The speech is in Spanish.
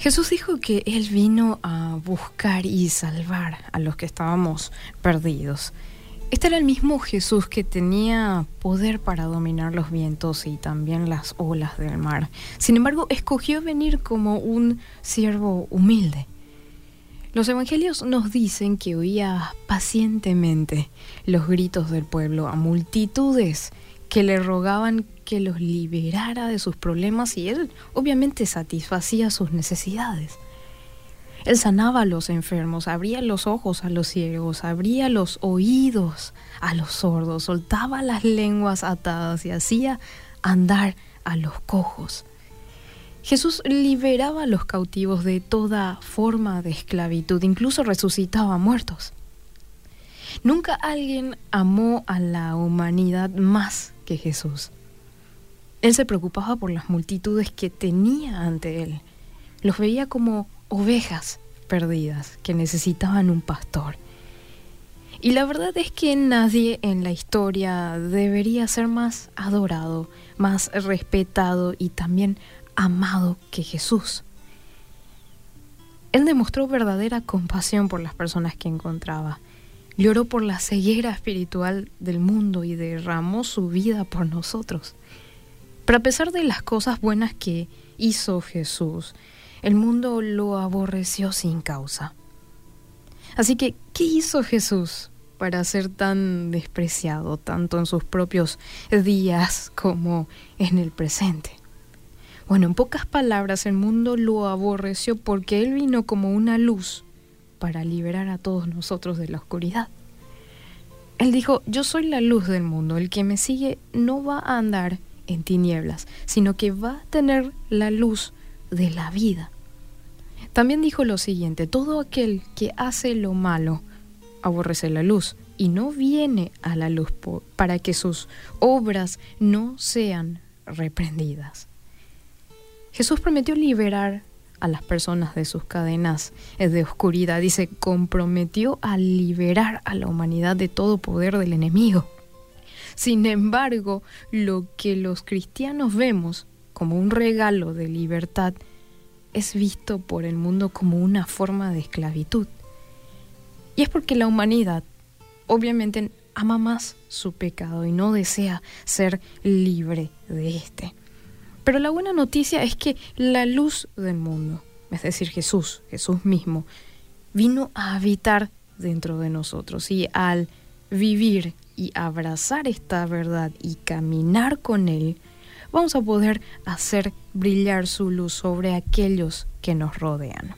Jesús dijo que Él vino a buscar y salvar a los que estábamos perdidos. Este era el mismo Jesús que tenía poder para dominar los vientos y también las olas del mar. Sin embargo, escogió venir como un siervo humilde. Los evangelios nos dicen que oía pacientemente los gritos del pueblo a multitudes que le rogaban que los liberara de sus problemas y él obviamente satisfacía sus necesidades. Él sanaba a los enfermos, abría los ojos a los ciegos, abría los oídos a los sordos, soltaba las lenguas atadas y hacía andar a los cojos. Jesús liberaba a los cautivos de toda forma de esclavitud, incluso resucitaba a muertos. Nunca alguien amó a la humanidad más que Jesús. Él se preocupaba por las multitudes que tenía ante él. Los veía como ovejas perdidas que necesitaban un pastor. Y la verdad es que nadie en la historia debería ser más adorado, más respetado y también amado que Jesús. Él demostró verdadera compasión por las personas que encontraba. Lloró por la ceguera espiritual del mundo y derramó su vida por nosotros. Pero a pesar de las cosas buenas que hizo Jesús, el mundo lo aborreció sin causa. Así que, ¿qué hizo Jesús para ser tan despreciado, tanto en sus propios días como en el presente? Bueno, en pocas palabras, el mundo lo aborreció porque Él vino como una luz para liberar a todos nosotros de la oscuridad. Él dijo, yo soy la luz del mundo, el que me sigue no va a andar en tinieblas, sino que va a tener la luz de la vida. También dijo lo siguiente, todo aquel que hace lo malo aborrece la luz y no viene a la luz para que sus obras no sean reprendidas. Jesús prometió liberar a las personas de sus cadenas de oscuridad y se comprometió a liberar a la humanidad de todo poder del enemigo. Sin embargo, lo que los cristianos vemos como un regalo de libertad es visto por el mundo como una forma de esclavitud. Y es porque la humanidad obviamente ama más su pecado y no desea ser libre de éste. Pero la buena noticia es que la luz del mundo, es decir, Jesús, Jesús mismo, vino a habitar dentro de nosotros y al vivir y abrazar esta verdad y caminar con Él, vamos a poder hacer brillar su luz sobre aquellos que nos rodean.